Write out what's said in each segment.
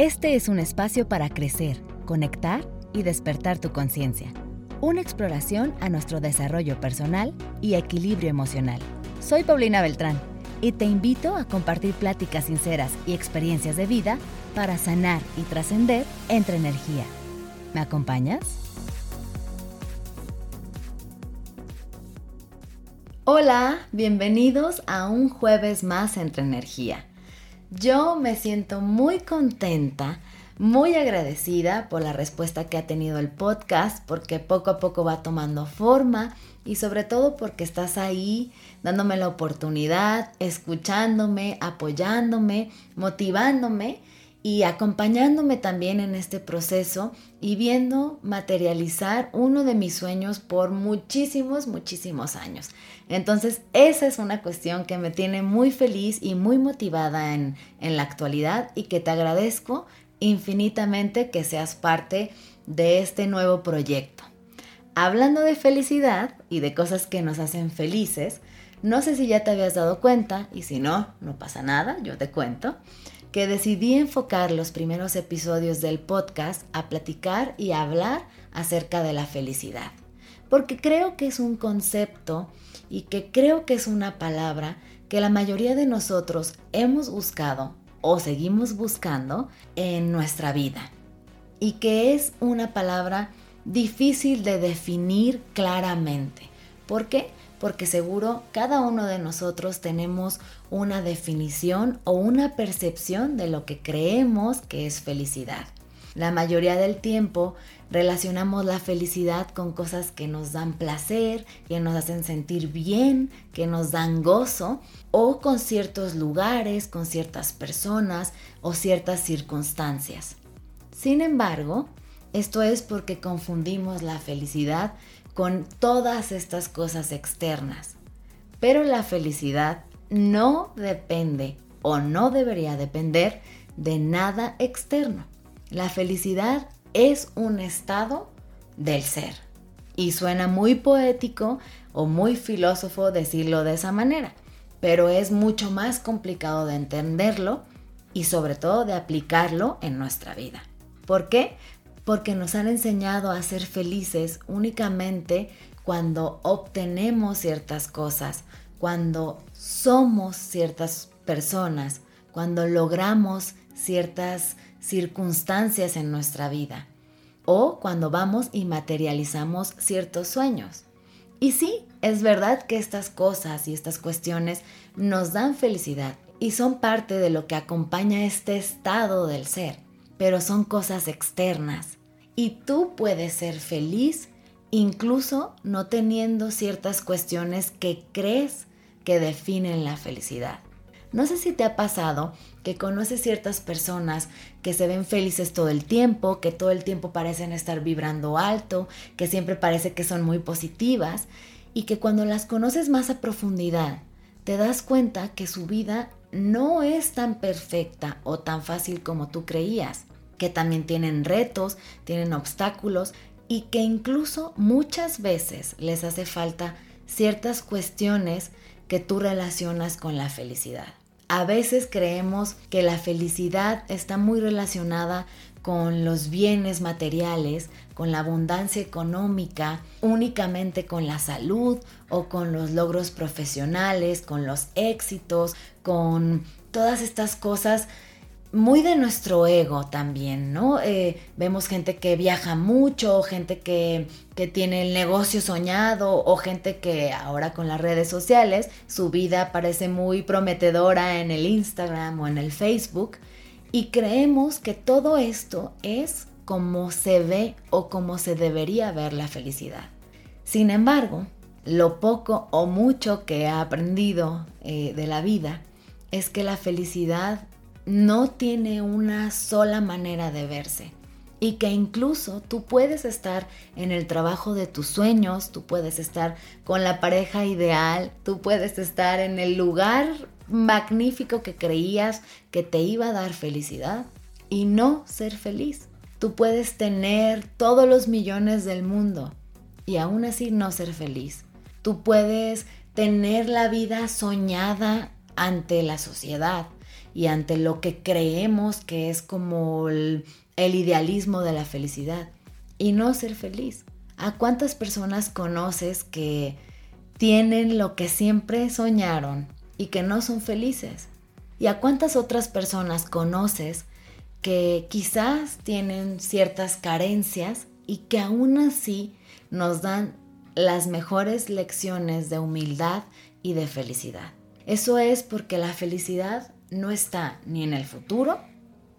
Este es un espacio para crecer, conectar y despertar tu conciencia. Una exploración a nuestro desarrollo personal y equilibrio emocional. Soy Paulina Beltrán y te invito a compartir pláticas sinceras y experiencias de vida para sanar y trascender entre energía. ¿Me acompañas? Hola, bienvenidos a un jueves más entre energía. Yo me siento muy contenta, muy agradecida por la respuesta que ha tenido el podcast, porque poco a poco va tomando forma y sobre todo porque estás ahí dándome la oportunidad, escuchándome, apoyándome, motivándome y acompañándome también en este proceso y viendo materializar uno de mis sueños por muchísimos, muchísimos años. Entonces, esa es una cuestión que me tiene muy feliz y muy motivada en, en la actualidad y que te agradezco infinitamente que seas parte de este nuevo proyecto. Hablando de felicidad y de cosas que nos hacen felices, no sé si ya te habías dado cuenta, y si no, no pasa nada, yo te cuento que decidí enfocar los primeros episodios del podcast a platicar y hablar acerca de la felicidad. Porque creo que es un concepto y que creo que es una palabra que la mayoría de nosotros hemos buscado o seguimos buscando en nuestra vida. Y que es una palabra difícil de definir claramente. ¿Por qué? Porque seguro cada uno de nosotros tenemos una definición o una percepción de lo que creemos que es felicidad. La mayoría del tiempo relacionamos la felicidad con cosas que nos dan placer, que nos hacen sentir bien, que nos dan gozo, o con ciertos lugares, con ciertas personas o ciertas circunstancias. Sin embargo, esto es porque confundimos la felicidad con todas estas cosas externas. Pero la felicidad no depende o no debería depender de nada externo. La felicidad es un estado del ser. Y suena muy poético o muy filósofo decirlo de esa manera, pero es mucho más complicado de entenderlo y sobre todo de aplicarlo en nuestra vida. ¿Por qué? Porque nos han enseñado a ser felices únicamente cuando obtenemos ciertas cosas, cuando somos ciertas personas, cuando logramos ciertas circunstancias en nuestra vida o cuando vamos y materializamos ciertos sueños. Y sí, es verdad que estas cosas y estas cuestiones nos dan felicidad y son parte de lo que acompaña este estado del ser, pero son cosas externas y tú puedes ser feliz incluso no teniendo ciertas cuestiones que crees que definen la felicidad. No sé si te ha pasado que conoces ciertas personas que se ven felices todo el tiempo, que todo el tiempo parecen estar vibrando alto, que siempre parece que son muy positivas y que cuando las conoces más a profundidad te das cuenta que su vida no es tan perfecta o tan fácil como tú creías que también tienen retos, tienen obstáculos y que incluso muchas veces les hace falta ciertas cuestiones que tú relacionas con la felicidad. A veces creemos que la felicidad está muy relacionada con los bienes materiales, con la abundancia económica, únicamente con la salud o con los logros profesionales, con los éxitos, con todas estas cosas muy de nuestro ego también, ¿no? Eh, vemos gente que viaja mucho, gente que, que, tiene el negocio soñado o gente que ahora con las redes sociales su vida parece muy prometedora en el Instagram o en el Facebook y creemos que todo esto es como se ve o como se debería ver la felicidad. Sin embargo, lo poco o mucho que he aprendido eh, de la vida es que la felicidad no tiene una sola manera de verse y que incluso tú puedes estar en el trabajo de tus sueños, tú puedes estar con la pareja ideal, tú puedes estar en el lugar magnífico que creías que te iba a dar felicidad y no ser feliz. Tú puedes tener todos los millones del mundo y aún así no ser feliz. Tú puedes tener la vida soñada ante la sociedad y ante lo que creemos que es como el, idealismo de la felicidad y no ser feliz. ¿A cuántas personas conoces que tienen lo que siempre soñaron y que no son felices? ¿Y a cuántas otras personas conoces que quizás tienen ciertas carencias y que aún así nos dan las mejores lecciones de humildad y de felicidad? Eso es porque la felicidad no está ni en el futuro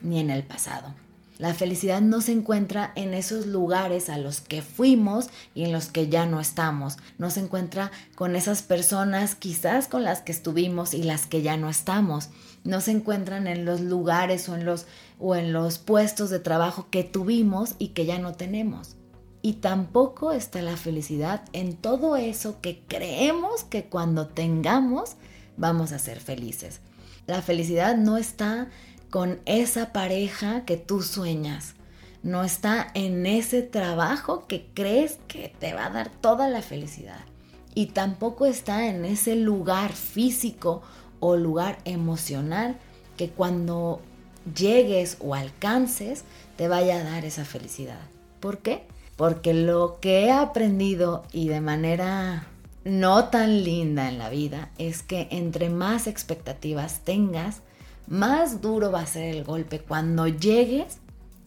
ni en el pasado. La felicidad no se encuentra en esos lugares a los que fuimos y en los que ya no estamos. No se encuentra con esas personas quizás con las que estuvimos y las que ya no estamos. No se encuentran en los lugares o en los, o en los puestos de trabajo que tuvimos y que ya no tenemos. Y tampoco está la felicidad en todo eso que creemos que cuando tengamos vamos a ser felices. La felicidad no está con esa pareja que tú sueñas. No está en ese trabajo que crees que te va a dar toda la felicidad. Y tampoco está en ese lugar físico o lugar emocional que cuando llegues o alcances te vaya a dar esa felicidad. ¿Por qué? Porque lo que he aprendido y de manera no tan linda en la vida es que entre más expectativas tengas, más duro va a ser el golpe cuando llegues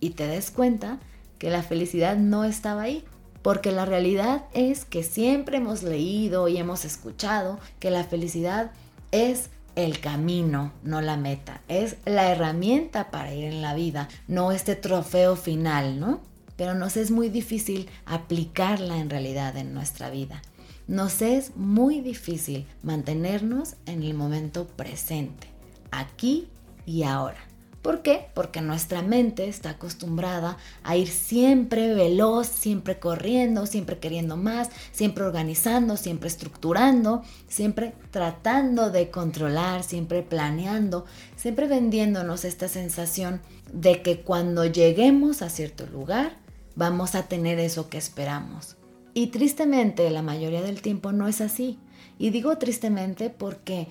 y te des cuenta que la felicidad no estaba ahí. Porque la realidad es que siempre hemos leído y hemos escuchado que la felicidad es el camino, no la meta. Es la herramienta para ir en la vida, no este trofeo final, ¿no? Pero nos es muy difícil aplicarla en realidad en nuestra vida. Nos es muy difícil mantenernos en el momento presente aquí y ahora. ¿Por qué? Porque nuestra mente está acostumbrada a ir siempre veloz, siempre corriendo, siempre queriendo más, siempre organizando, siempre estructurando, siempre tratando de controlar, siempre planeando, siempre vendiéndonos esta sensación de que cuando lleguemos a cierto lugar vamos a tener eso que esperamos. Y tristemente la mayoría del tiempo no es así. Y digo tristemente porque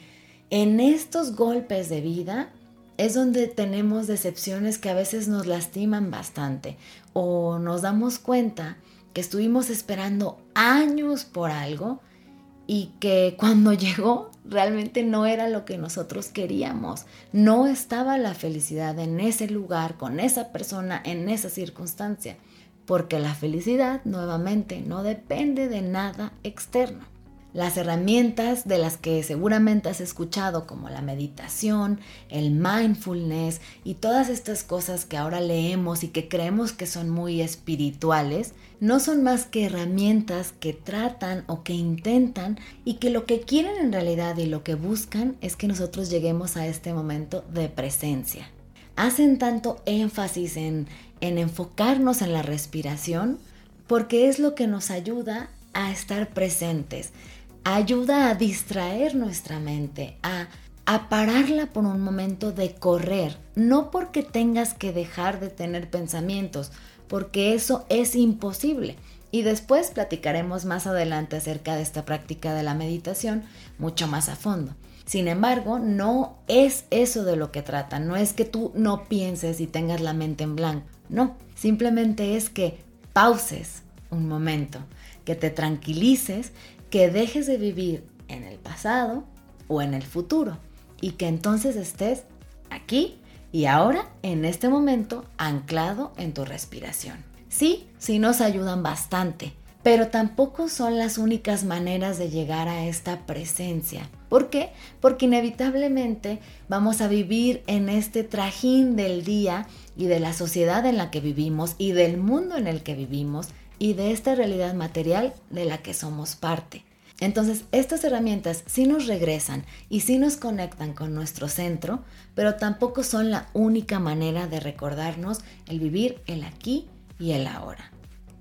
en estos golpes de vida es donde tenemos decepciones que a veces nos lastiman bastante o nos damos cuenta que estuvimos esperando años por algo y que cuando llegó realmente no era lo que nosotros queríamos. No estaba la felicidad en ese lugar, con esa persona, en esa circunstancia. Porque la felicidad, nuevamente, no depende de nada externo. Las herramientas de las que seguramente has escuchado, como la meditación, el mindfulness y todas estas cosas que ahora leemos y que creemos que son muy espirituales, no son más que herramientas que tratan o que intentan y que lo que quieren en realidad y lo que buscan es que nosotros lleguemos a este momento de presencia. Hacen tanto énfasis en, en enfocarnos en la respiración porque es lo que nos ayuda a estar presentes ayuda a distraer nuestra mente, a, a pararla por un momento de correr, no porque tengas que dejar de tener pensamientos, porque eso es imposible. Y después platicaremos más adelante acerca de esta práctica de la meditación mucho más a fondo. Sin embargo, no es eso de lo que trata, no es que tú no pienses y tengas la mente en blanco, no, simplemente es que pauses un momento, que te tranquilices que dejes de vivir en el pasado o en el futuro y que entonces estés aquí y ahora, en este momento, anclado en tu respiración. Sí, sí nos ayudan bastante, pero tampoco son las únicas maneras de llegar a esta presencia. ¿Por qué? Porque inevitablemente vamos a vivir en este trajín del día y de la sociedad en la que vivimos y del mundo en el que vivimos y de esta realidad material de la que somos parte. Entonces, estas herramientas sí nos regresan y sí nos conectan con nuestro centro, pero tampoco son la única manera de recordarnos el vivir el aquí y el ahora.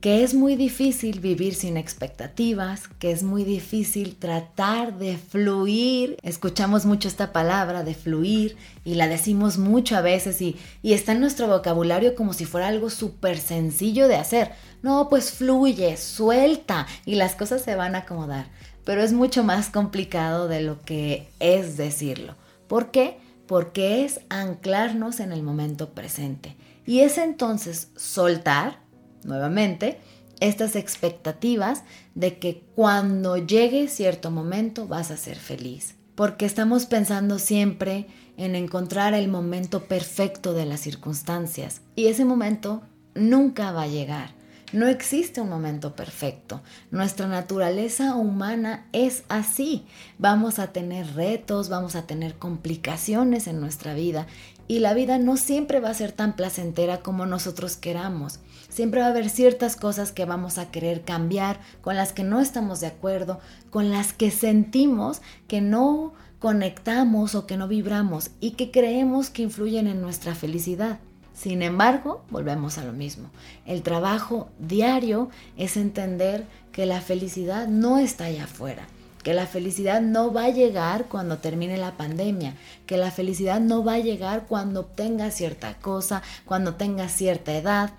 Que es muy difícil vivir sin expectativas, que es muy difícil tratar de fluir. Escuchamos mucho esta palabra de fluir y la decimos mucho a veces y, y está en nuestro vocabulario como si fuera algo súper sencillo de hacer. No, pues fluye, suelta y las cosas se van a acomodar. Pero es mucho más complicado de lo que es decirlo. ¿Por qué? porque es anclarnos en el momento presente. Y es entonces soltar, nuevamente, estas expectativas de que cuando llegue cierto momento vas a ser feliz. Porque estamos pensando siempre en encontrar el momento perfecto de las circunstancias. Y ese momento nunca va a llegar. No existe un momento perfecto. Nuestra naturaleza humana es así. Vamos a tener retos, vamos a tener complicaciones en nuestra vida y la vida no siempre va a ser tan placentera como nosotros queramos. Siempre va a haber ciertas cosas que vamos a querer cambiar, con las que no estamos de acuerdo, con las que sentimos que no conectamos o que no vibramos y que creemos que influyen en nuestra felicidad. Sin embargo, volvemos a lo mismo. El trabajo diario es entender que la felicidad no está allá afuera, que la felicidad no va a llegar cuando termine la pandemia, que la felicidad no va a llegar cuando obtenga cierta cosa, cuando tenga cierta edad,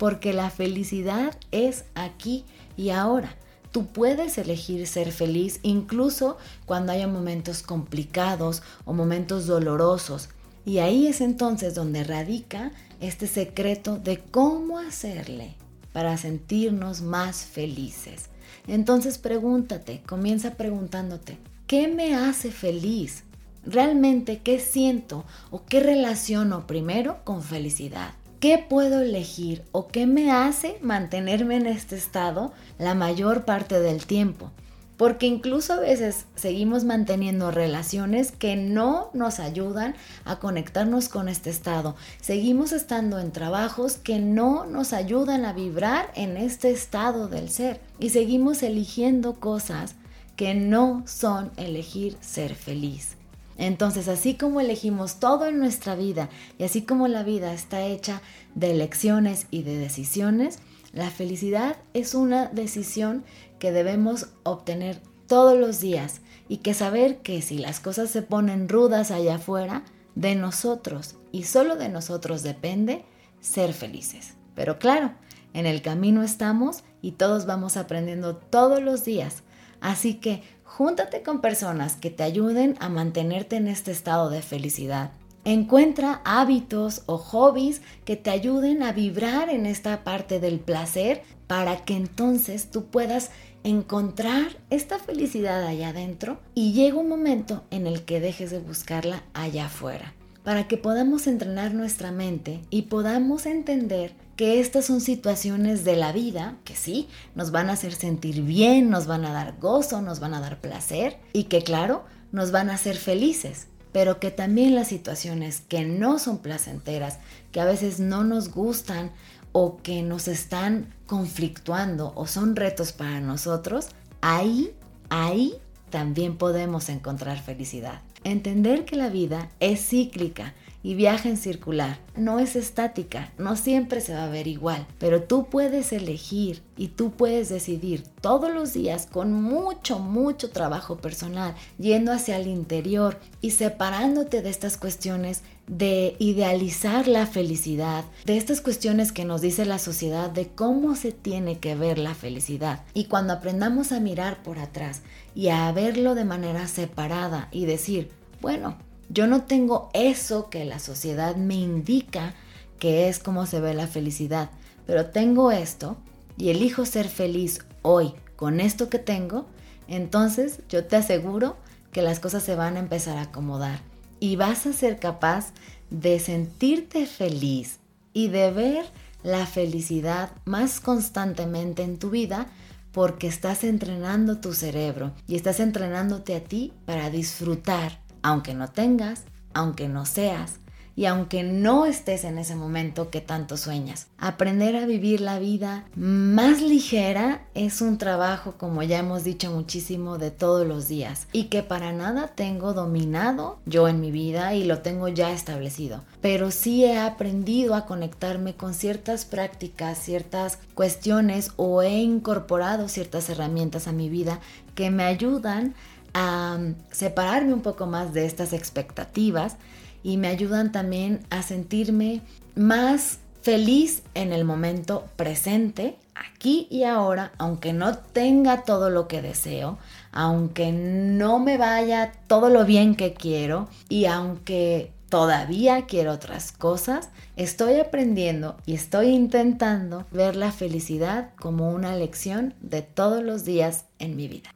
porque la felicidad es aquí y ahora. Tú puedes elegir ser feliz incluso cuando haya momentos complicados o momentos dolorosos. Y ahí es entonces donde radica este secreto de cómo hacerle para sentirnos más felices. Entonces pregúntate, comienza preguntándote, ¿qué me hace feliz? ¿Realmente qué siento o qué relaciono primero con felicidad? ¿Qué puedo elegir o qué me hace mantenerme en este estado la mayor parte del tiempo? porque incluso a veces seguimos manteniendo relaciones que no nos ayudan a conectarnos con este estado. Seguimos estando en trabajos que no nos ayudan a vibrar en este estado del ser y seguimos eligiendo cosas que no son elegir ser feliz. Entonces, así como elegimos todo en nuestra vida y así como la vida está hecha de elecciones y de decisiones, la felicidad es una decisión que debemos obtener todos los días y que saber que si las cosas se ponen rudas allá afuera, de nosotros y solo de nosotros depende ser felices. Pero claro, en el camino estamos y todos vamos aprendiendo todos los días. Así que júntate con personas que te ayuden a mantenerte en este estado de felicidad. Encuentra hábitos o hobbies que te ayuden a vibrar en esta parte del placer para que entonces tú puedas encontrar esta felicidad allá adentro y llega un momento en el que dejes de buscarla allá afuera para que podamos entrenar nuestra mente y podamos entender que estas son situaciones de la vida que sí, nos van a hacer sentir bien, nos van a dar gozo, nos van a dar placer y que claro, nos van a hacer felices pero que también las situaciones que no son placenteras, que a veces no nos gustan o que nos están conflictuando o son retos para nosotros, ahí, ahí también podemos encontrar felicidad. Entender que la vida es cíclica y viaja en circular. No es estática, no siempre se va a ver igual, pero tú puedes elegir y tú puedes decidir todos los días con mucho, mucho trabajo personal, yendo hacia el interior y separándote de estas cuestiones de idealizar la felicidad, de estas cuestiones que nos dice la sociedad de cómo se tiene que ver la felicidad. Y cuando aprendamos a mirar por atrás y a verlo de manera separada y decir, bueno, yo no tengo eso que la sociedad me indica que es como se ve la felicidad, pero tengo esto y elijo ser feliz hoy con esto que tengo, entonces yo te aseguro que las cosas se van a empezar a acomodar y vas a ser capaz de sentirte feliz y de ver la felicidad más constantemente en tu vida porque estás entrenando tu cerebro y estás entrenándote a ti para disfrutar aunque no tengas, aunque no seas y aunque no estés en ese momento que tanto sueñas. Aprender a vivir la vida más ligera es un trabajo, como ya hemos dicho muchísimo, de todos los días y que para nada tengo dominado yo en mi vida y lo tengo ya establecido. Pero sí he aprendido a conectarme con ciertas prácticas, ciertas cuestiones o he incorporado ciertas herramientas a mi vida que me ayudan a separarme un poco más de estas expectativas y me ayudan también a sentirme más feliz en el momento presente, aquí y ahora, aunque no tenga todo lo que deseo, aunque no me vaya todo lo bien que quiero y aunque todavía quiero otras cosas, estoy aprendiendo y estoy intentando ver la felicidad como una lección de todos los días en mi vida.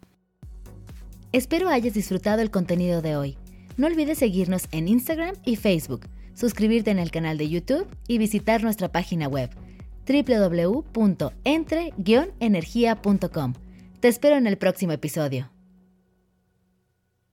Espero hayas disfrutado el contenido de hoy. No olvides seguirnos en Instagram y Facebook, suscribirte en el canal de YouTube y visitar nuestra página web www.entre-energía.com. Te espero en el próximo episodio.